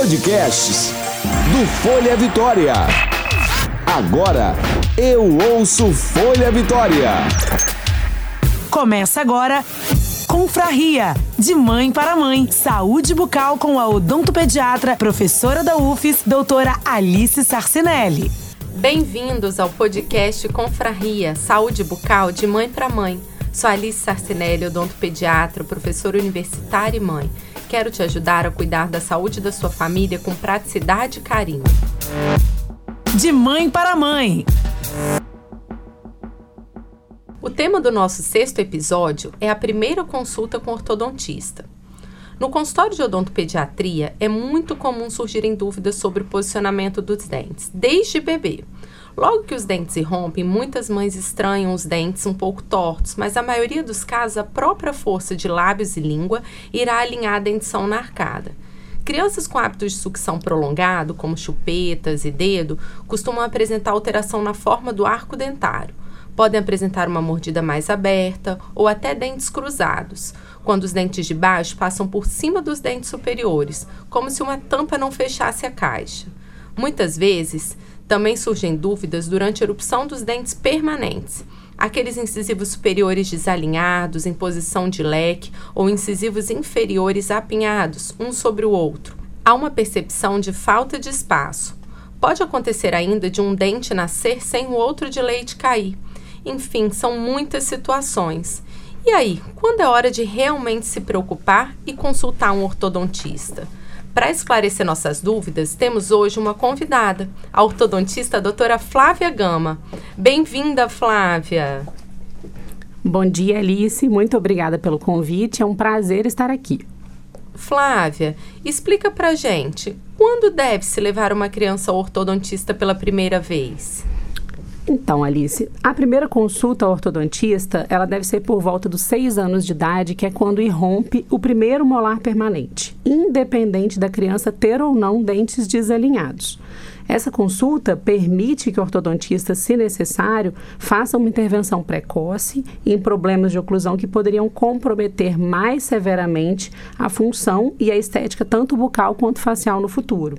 Podcasts do Folha Vitória. Agora eu ouço Folha Vitória. Começa agora Confraria, de mãe para mãe. Saúde bucal com a odontopediatra, professora da UFES, doutora Alice Sarcinelli. Bem-vindos ao podcast Confraria, Saúde bucal de mãe para mãe. Sou Alice Sarcinelli, odontopediatra, professora universitária e mãe. Quero te ajudar a cuidar da saúde da sua família com praticidade e carinho. De mãe para mãe. O tema do nosso sexto episódio é a primeira consulta com ortodontista. No consultório de odontopediatria, é muito comum surgirem dúvidas sobre o posicionamento dos dentes, desde bebê. Logo que os dentes irrompem, muitas mães estranham os dentes um pouco tortos, mas na maioria dos casos, a própria força de lábios e língua irá alinhar a dentição na arcada. Crianças com hábitos de sucção prolongado, como chupetas e dedo, costumam apresentar alteração na forma do arco dentário podem apresentar uma mordida mais aberta ou até dentes cruzados, quando os dentes de baixo passam por cima dos dentes superiores, como se uma tampa não fechasse a caixa. Muitas vezes, também surgem dúvidas durante a erupção dos dentes permanentes, aqueles incisivos superiores desalinhados, em posição de leque, ou incisivos inferiores apinhados, um sobre o outro. Há uma percepção de falta de espaço. Pode acontecer ainda de um dente nascer sem o outro de leite cair enfim, são muitas situações. E aí, quando é hora de realmente se preocupar e consultar um ortodontista? Para esclarecer nossas dúvidas, temos hoje uma convidada, a ortodontista a doutora Flávia Gama. Bem-vinda, Flávia! Bom dia, Alice. Muito obrigada pelo convite. É um prazer estar aqui. Flávia, explica pra gente, quando deve se levar uma criança ao ortodontista pela primeira vez? Então, Alice, a primeira consulta ao ortodontista, ela deve ser por volta dos seis anos de idade, que é quando irrompe o primeiro molar permanente, independente da criança ter ou não dentes desalinhados. Essa consulta permite que o ortodontista, se necessário, faça uma intervenção precoce em problemas de oclusão que poderiam comprometer mais severamente a função e a estética tanto bucal quanto facial no futuro.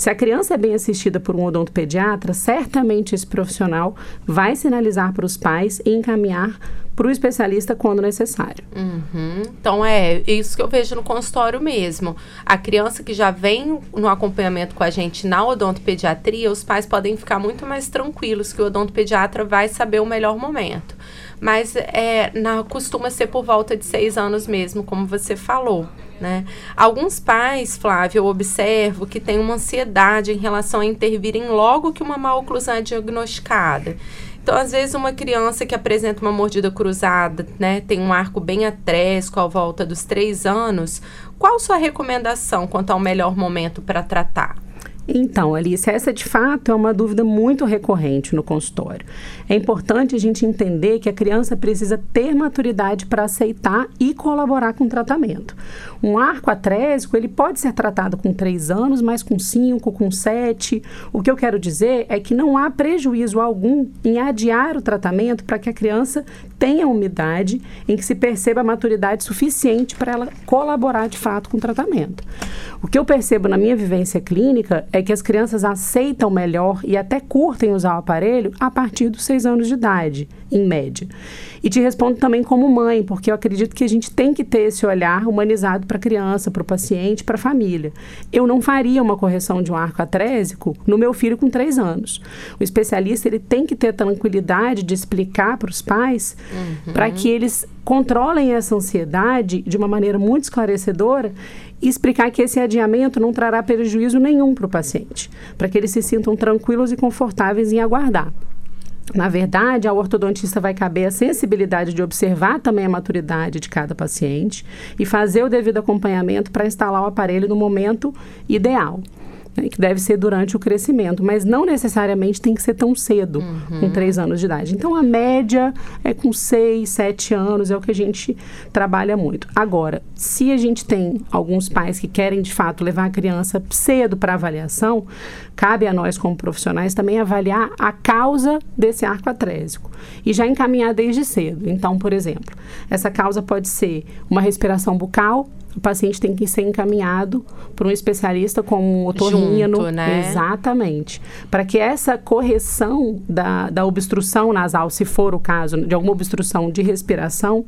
Se a criança é bem assistida por um odontopediatra, certamente esse profissional vai sinalizar para os pais e encaminhar para o especialista quando necessário. Uhum. Então é isso que eu vejo no consultório mesmo. A criança que já vem no acompanhamento com a gente na odontopediatria, os pais podem ficar muito mais tranquilos que o odontopediatra vai saber o melhor momento. Mas é, na, costuma ser por volta de seis anos mesmo, como você falou. Né? Alguns pais, Flávio, eu observo que têm uma ansiedade em relação a intervirem logo que uma má oclusão é diagnosticada. Então, às vezes, uma criança que apresenta uma mordida cruzada, né, tem um arco bem atrésico à volta dos três anos, qual sua recomendação quanto ao melhor momento para tratar? Então, Alice, essa de fato é uma dúvida muito recorrente no consultório. É importante a gente entender que a criança precisa ter maturidade para aceitar e colaborar com o tratamento. Um arco atrésico, ele pode ser tratado com 3 anos, mas com 5, com 7. O que eu quero dizer é que não há prejuízo algum em adiar o tratamento para que a criança tenha umidade em que se perceba a maturidade suficiente para ela colaborar de fato com o tratamento. O que eu percebo na minha vivência clínica é que as crianças aceitam melhor e até curtem usar o aparelho a partir dos 6 anos de idade, em média. E te respondo também como mãe, porque eu acredito que a gente tem que ter esse olhar humanizado para a criança, para o paciente, para a família. Eu não faria uma correção de um arco atrésico no meu filho com 3 anos. O especialista ele tem que ter tranquilidade de explicar para os pais uhum. para que eles controlem essa ansiedade de uma maneira muito esclarecedora e explicar que esse adiamento não trará prejuízo nenhum para o paciente, para que eles se sintam tranquilos e confortáveis em aguardar. Na verdade, ao ortodontista vai caber a sensibilidade de observar também a maturidade de cada paciente e fazer o devido acompanhamento para instalar o aparelho no momento ideal né, que deve ser durante o crescimento, mas não necessariamente tem que ser tão cedo, uhum. com três anos de idade. Então, a média é com seis, sete anos, é o que a gente trabalha muito. Agora, se a gente tem alguns pais que querem, de fato, levar a criança cedo para avaliação, cabe a nós, como profissionais, também avaliar a causa desse arco atrésico e já encaminhar desde cedo. Então, por exemplo, essa causa pode ser uma respiração bucal o paciente tem que ser encaminhado por um especialista como um otorrino. Junto, né? Exatamente. Para que essa correção da, da obstrução nasal, se for o caso, de alguma obstrução de respiração,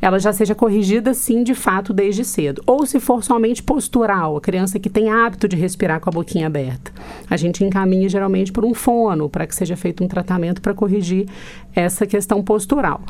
ela já seja corrigida, sim, de fato, desde cedo. Ou se for somente postural, a criança que tem hábito de respirar com a boquinha aberta. A gente encaminha geralmente por um fono, para que seja feito um tratamento para corrigir essa questão postural.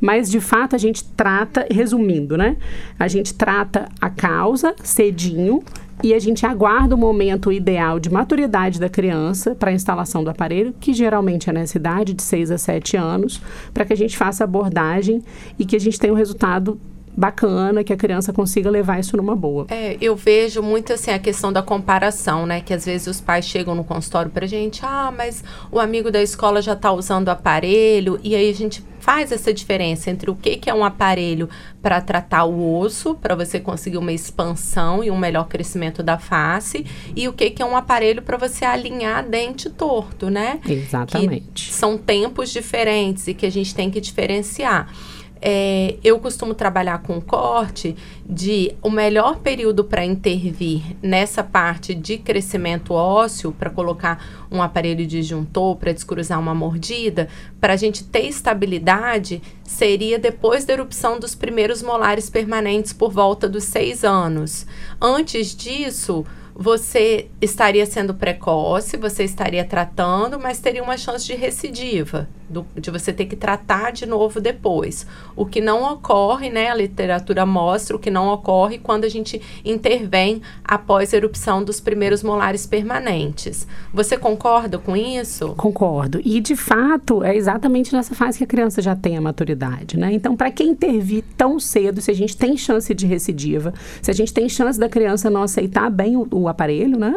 Mas, de fato, a gente trata, resumindo, né? A gente trata a causa cedinho e a gente aguarda o momento ideal de maturidade da criança para a instalação do aparelho, que geralmente é nessa idade de 6 a 7 anos, para que a gente faça abordagem e que a gente tenha um resultado bacana, que a criança consiga levar isso numa boa. É, eu vejo muito assim a questão da comparação, né? Que às vezes os pais chegam no consultório pra gente, ah, mas o amigo da escola já tá usando o aparelho, e aí a gente faz essa diferença entre o que, que é um aparelho para tratar o osso, para você conseguir uma expansão e um melhor crescimento da face, e o que, que é um aparelho para você alinhar dente torto, né? Exatamente. Que são tempos diferentes e que a gente tem que diferenciar. É, eu costumo trabalhar com corte de o melhor período para intervir nessa parte de crescimento ósseo, para colocar um aparelho disjuntor, para descruzar uma mordida, para a gente ter estabilidade, seria depois da erupção dos primeiros molares permanentes por volta dos seis anos. Antes disso, você estaria sendo precoce, você estaria tratando, mas teria uma chance de recidiva, do, de você ter que tratar de novo depois. O que não ocorre, né? A literatura mostra o que não ocorre quando a gente intervém após a erupção dos primeiros molares permanentes. Você concorda com isso? Concordo. E, de fato, é exatamente nessa fase que a criança já tem a maturidade, né? Então, para quem intervir tão cedo, se a gente tem chance de recidiva, se a gente tem chance da criança não aceitar bem o, o aparelho, né?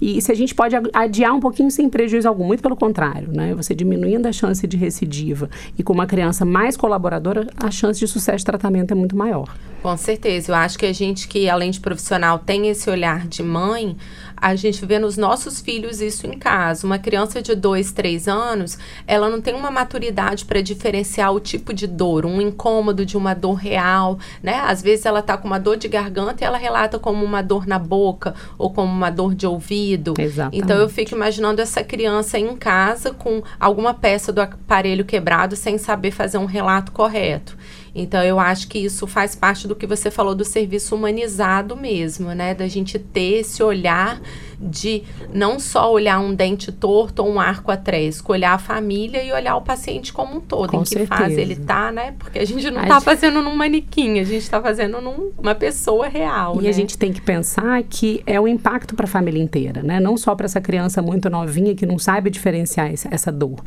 E se a gente pode adiar um pouquinho sem prejuízo algum, muito pelo contrário, né? Você diminuindo a chance de recidiva e com uma criança mais colaboradora, a chance de sucesso de tratamento é muito maior. Com certeza. Eu acho que a gente que, além de profissional, tem esse olhar de mãe, a gente vê nos nossos filhos isso em casa. Uma criança de 2, 3 anos, ela não tem uma maturidade para diferenciar o tipo de dor, um incômodo de uma dor real, né? Às vezes ela tá com uma dor de garganta e ela relata como uma dor na boca ou como uma dor de ouvido. Exatamente. Então eu fico imaginando essa criança em casa com alguma peça do aparelho quebrado sem saber fazer um relato correto. Então, eu acho que isso faz parte do que você falou do serviço humanizado mesmo, né? Da gente ter esse olhar de não só olhar um dente torto ou um arco atrésico, olhar a família e olhar o paciente como um todo, Com em que certeza. fase ele tá, né? Porque a gente não A tá gente- fazendo num manequim, a gente tá fazendo numa pessoa real, E né? a gente tem que pensar que é o impacto para a família inteira, né? Não só para essa criança muito novinha que não sabe diferenciar esse- essa dor.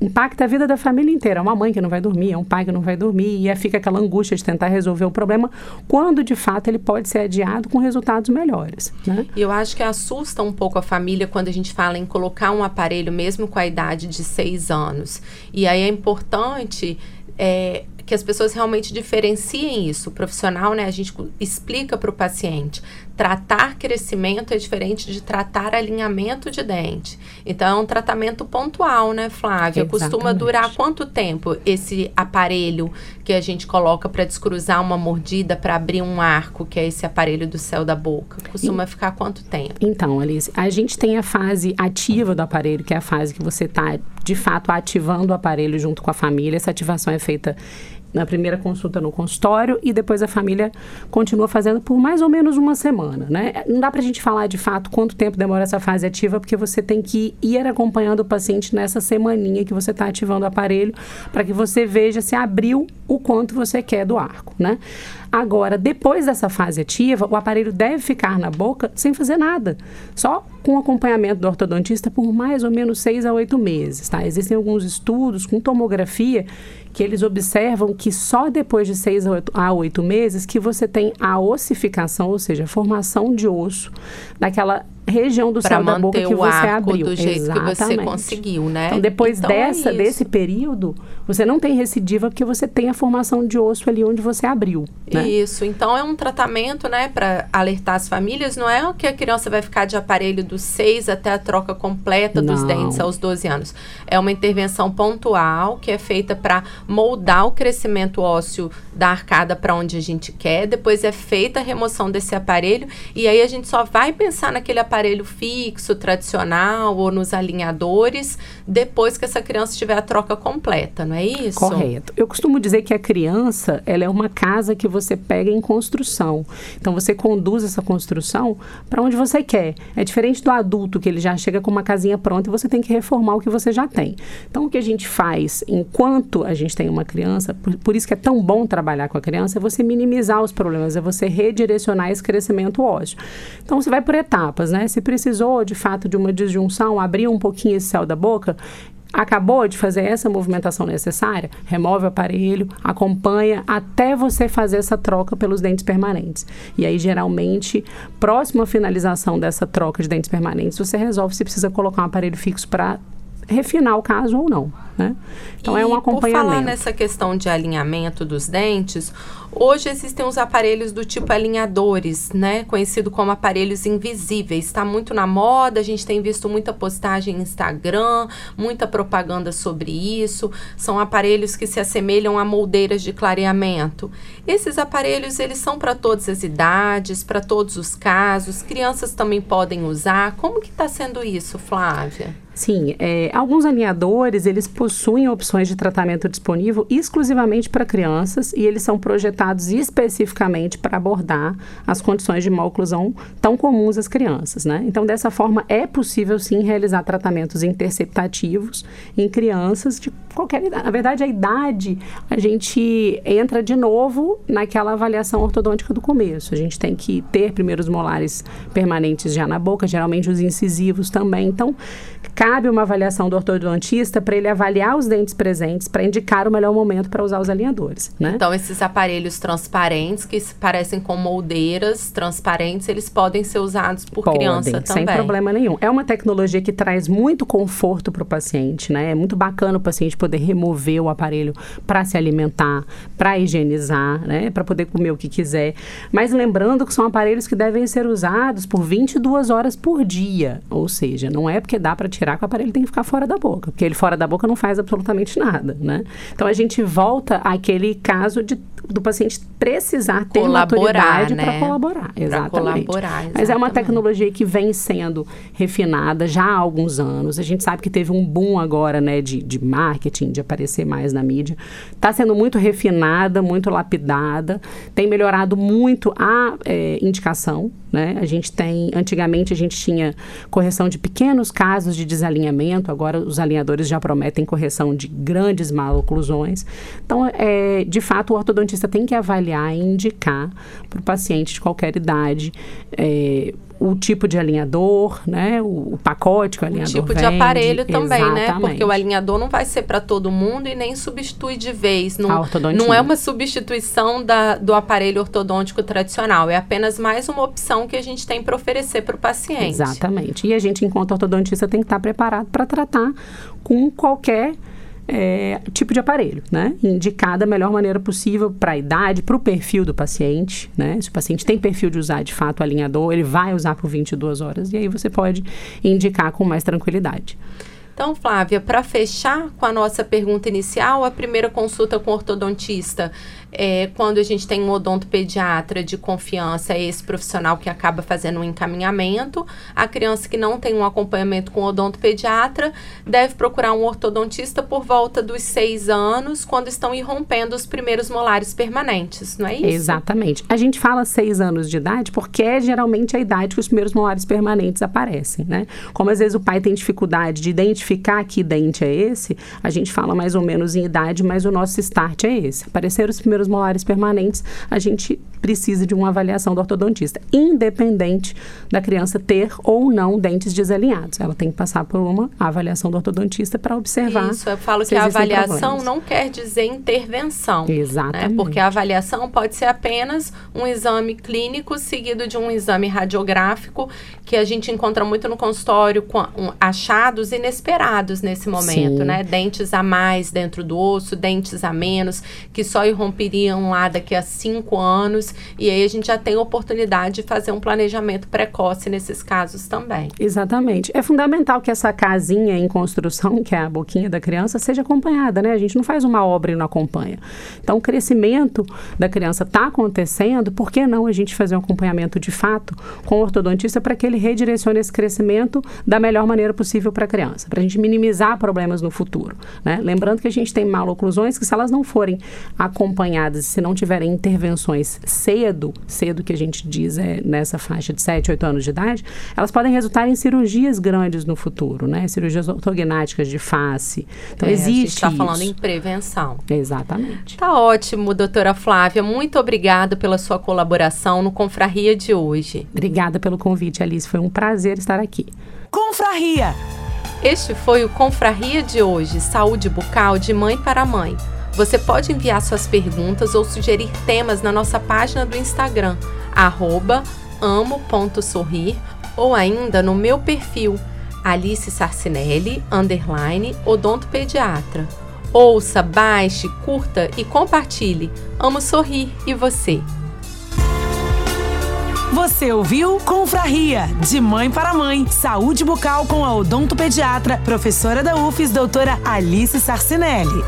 Impacta a vida da família inteira. É uma mãe que não vai dormir, é um pai que não vai dormir, e fica aquela angústia de tentar resolver o problema, quando de fato ele pode ser adiado com resultados melhores, né? E eu acho que assusta um pouco a família quando a gente fala em colocar um aparelho mesmo com a idade de seis anos. E aí é importante é, que as pessoas realmente diferenciem isso. O profissional, né, a gente explica para o paciente. Tratar crescimento é diferente de tratar alinhamento de dente. Então, é um tratamento pontual, né, Flávia? Costuma Exatamente. durar quanto tempo esse aparelho que a gente coloca para descruzar uma mordida, para abrir um arco, que é esse aparelho do céu da boca? Costuma ficar quanto tempo? Então, Alice, a gente tem a fase ativa do aparelho, que é a fase que você está, de fato, ativando o aparelho junto com a família. Essa ativação é feita na primeira consulta no consultório e depois a família continua fazendo por mais ou menos uma semana, né? Não dá pra gente falar de fato quanto tempo demora essa fase ativa, porque você tem que ir acompanhando o paciente nessa semaninha que você está ativando o aparelho, para que você veja se abriu o quanto você quer do arco, né? Agora, depois dessa fase ativa, o aparelho deve ficar na boca sem fazer nada, só com acompanhamento do ortodontista por mais ou menos seis a oito meses, tá? Existem alguns estudos com tomografia que eles observam que só depois de seis a oito- meses que você tem a ossificação, ou seja, a formação de osso daquela região do céu da boca que você abriu. do jeito Exatamente. que você conseguiu, né? Então, depois então, é dessa, é desse período, você não tem recidiva porque você tem a formação de osso ali onde você abriu. Né? Isso. Então, é um tratamento, né, para alertar as famílias. Não é que a criança vai ficar de aparelho dos 6 até a troca completa dos não. dentes aos 12 anos. É uma intervenção pontual que é feita para moldar o crescimento ósseo da arcada para onde a gente quer. Depois é feita a remoção desse aparelho e aí a gente só vai pensar naquele aparelho fixo, tradicional ou nos alinhadores depois que essa criança tiver a troca completa, não é isso? Correto. Eu costumo dizer que a criança, ela é uma casa que você pega em construção. Então você conduz essa construção para onde você quer. É diferente do adulto que ele já chega com uma casinha pronta e você tem que reformar o que você já tem. Então o que a gente faz enquanto a gente tem uma criança, por, por isso que é tão bom trabalhar com a criança, é você minimizar os problemas, é você redirecionar esse crescimento ósseo. Então você vai por etapas, né? Se precisou de fato de uma disjunção, abrir um pouquinho esse céu da boca, acabou de fazer essa movimentação necessária, remove o aparelho, acompanha até você fazer essa troca pelos dentes permanentes. E aí, geralmente, próximo à finalização dessa troca de dentes permanentes, você resolve se precisa colocar um aparelho fixo para refinar o caso ou não. Né? Então e é um acompanhamento. Por falar nessa questão de alinhamento dos dentes, hoje existem os aparelhos do tipo alinhadores, né? Conhecido como aparelhos invisíveis. Está muito na moda, a gente tem visto muita postagem no Instagram, muita propaganda sobre isso. São aparelhos que se assemelham a moldeiras de clareamento. Esses aparelhos, eles são para todas as idades, para todos os casos. Crianças também podem usar. Como que está sendo isso, Flávia? Sim, é, alguns alinhadores, eles possuem opções de tratamento disponível exclusivamente para crianças e eles são projetados especificamente para abordar as condições de maloclusão tão comuns às crianças, né? Então, dessa forma, é possível sim realizar tratamentos interceptativos em crianças de qualquer idade. Na verdade, a idade, a gente entra de novo naquela avaliação ortodôntica do começo. A gente tem que ter primeiro os molares permanentes já na boca, geralmente os incisivos também. Então, cabe uma avaliação do ortodontista para ele avaliar avaliar os dentes presentes para indicar o melhor momento para usar os alinhadores. Né? Então, esses aparelhos transparentes, que parecem com moldeiras transparentes, eles podem ser usados por podem, criança também. Sem problema nenhum. É uma tecnologia que traz muito conforto para o paciente, né? É muito bacana o paciente poder remover o aparelho para se alimentar, para higienizar, né? Para poder comer o que quiser. Mas lembrando que são aparelhos que devem ser usados por 22 horas por dia. Ou seja, não é porque dá para tirar que o aparelho tem que ficar fora da boca. Porque ele fora da boca não faz absolutamente nada, né? Então a gente volta àquele caso de, do paciente precisar ter colaborar, maturidade né? para colaborar. Exatamente. Colaborar, exatamente. Mas é uma tecnologia que vem sendo refinada já há alguns anos. A gente sabe que teve um boom agora, né, de, de marketing, de aparecer mais na mídia. Está sendo muito refinada, muito lapidada, tem melhorado muito a é, indicação, né? A gente tem, antigamente a gente tinha correção de pequenos casos de desalinhamento, agora os alinhadores já prometem correção de grandes maloclusões. Então, é, de fato, o ortodontista tem que avaliar e indicar para o paciente de qualquer idade é, o tipo de alinhador, né? O, o pacote que o alinhador O tipo vende. de aparelho também, Exatamente. né? Porque o alinhador não vai ser para todo mundo e nem substitui de vez. Não, não é uma substituição da, do aparelho ortodôntico tradicional. É apenas mais uma opção que a gente tem para oferecer para o paciente. Exatamente. E a gente, enquanto ortodontista, tem que estar preparado para tratar com qualquer é, tipo de aparelho, né? Indicar da melhor maneira possível para a idade, para o perfil do paciente, né? Se o paciente tem perfil de usar de fato alinhador, ele vai usar por 22 horas e aí você pode indicar com mais tranquilidade. Então, Flávia, para fechar com a nossa pergunta inicial, a primeira consulta com ortodontista é, quando a gente tem um odontopediatra de confiança, é esse profissional que acaba fazendo um encaminhamento. A criança que não tem um acompanhamento com odontopediatra deve procurar um ortodontista por volta dos seis anos, quando estão irrompendo os primeiros molares permanentes, não é isso? Exatamente. A gente fala seis anos de idade porque é geralmente a idade que os primeiros molares permanentes aparecem, né? Como às vezes o pai tem dificuldade de identificar que dente é esse, a gente fala mais ou menos em idade, mas o nosso start é esse. Apareceram os primeiros molares permanentes, a gente precisa de uma avaliação do ortodontista, independente da criança ter ou não dentes desalinhados. Ela tem que passar por uma avaliação do ortodontista para observar. Isso, eu falo que a avaliação problemas. não quer dizer intervenção. Né? Exatamente. Né? Porque a avaliação pode ser apenas um exame clínico seguido de um exame radiográfico que a gente encontra muito no consultório com achados inesperados nesse momento, Sim. né? Dentes a mais dentro do osso, dentes a menos, que só irromperiam lá daqui a cinco anos. E aí a gente já tem oportunidade de fazer um planejamento precoce nesses casos também. Exatamente. É fundamental que essa casinha em construção, que é a boquinha da criança, seja acompanhada, né? A gente não faz uma obra e não acompanha. Então, o crescimento da criança está acontecendo, por que não a gente fazer um acompanhamento de fato com o ortodontista para que ele redirecione esse crescimento da melhor maneira possível para a criança, para a gente minimizar problemas no futuro. Né? Lembrando que a gente tem maloclusões que, se elas não forem acompanhadas, se não tiverem intervenções cedo, cedo que a gente diz é nessa faixa de 7, 8 anos de idade, elas podem resultar em cirurgias grandes no futuro, né? Cirurgias ortognáticas de face. Então, é, existe. A gente está falando em prevenção. Exatamente. Tá ótimo, doutora Flávia. Muito obrigada pela sua colaboração no Confraria de hoje. Obrigada pelo convite, Alice. Foi um prazer estar aqui. Confraria! Este foi o Confraria de hoje, Saúde Bucal de Mãe para Mãe. Você pode enviar suas perguntas ou sugerir temas na nossa página do Instagram, amo.sorrir, ou ainda no meu perfil, Alice Sarcinelli, underline, odontopediatra. Ouça, baixe, curta e compartilhe. Amo sorrir e você. Você ouviu Confraria, de mãe para mãe. Saúde bucal com a odontopediatra, professora da UFES, doutora Alice Sarcinelli.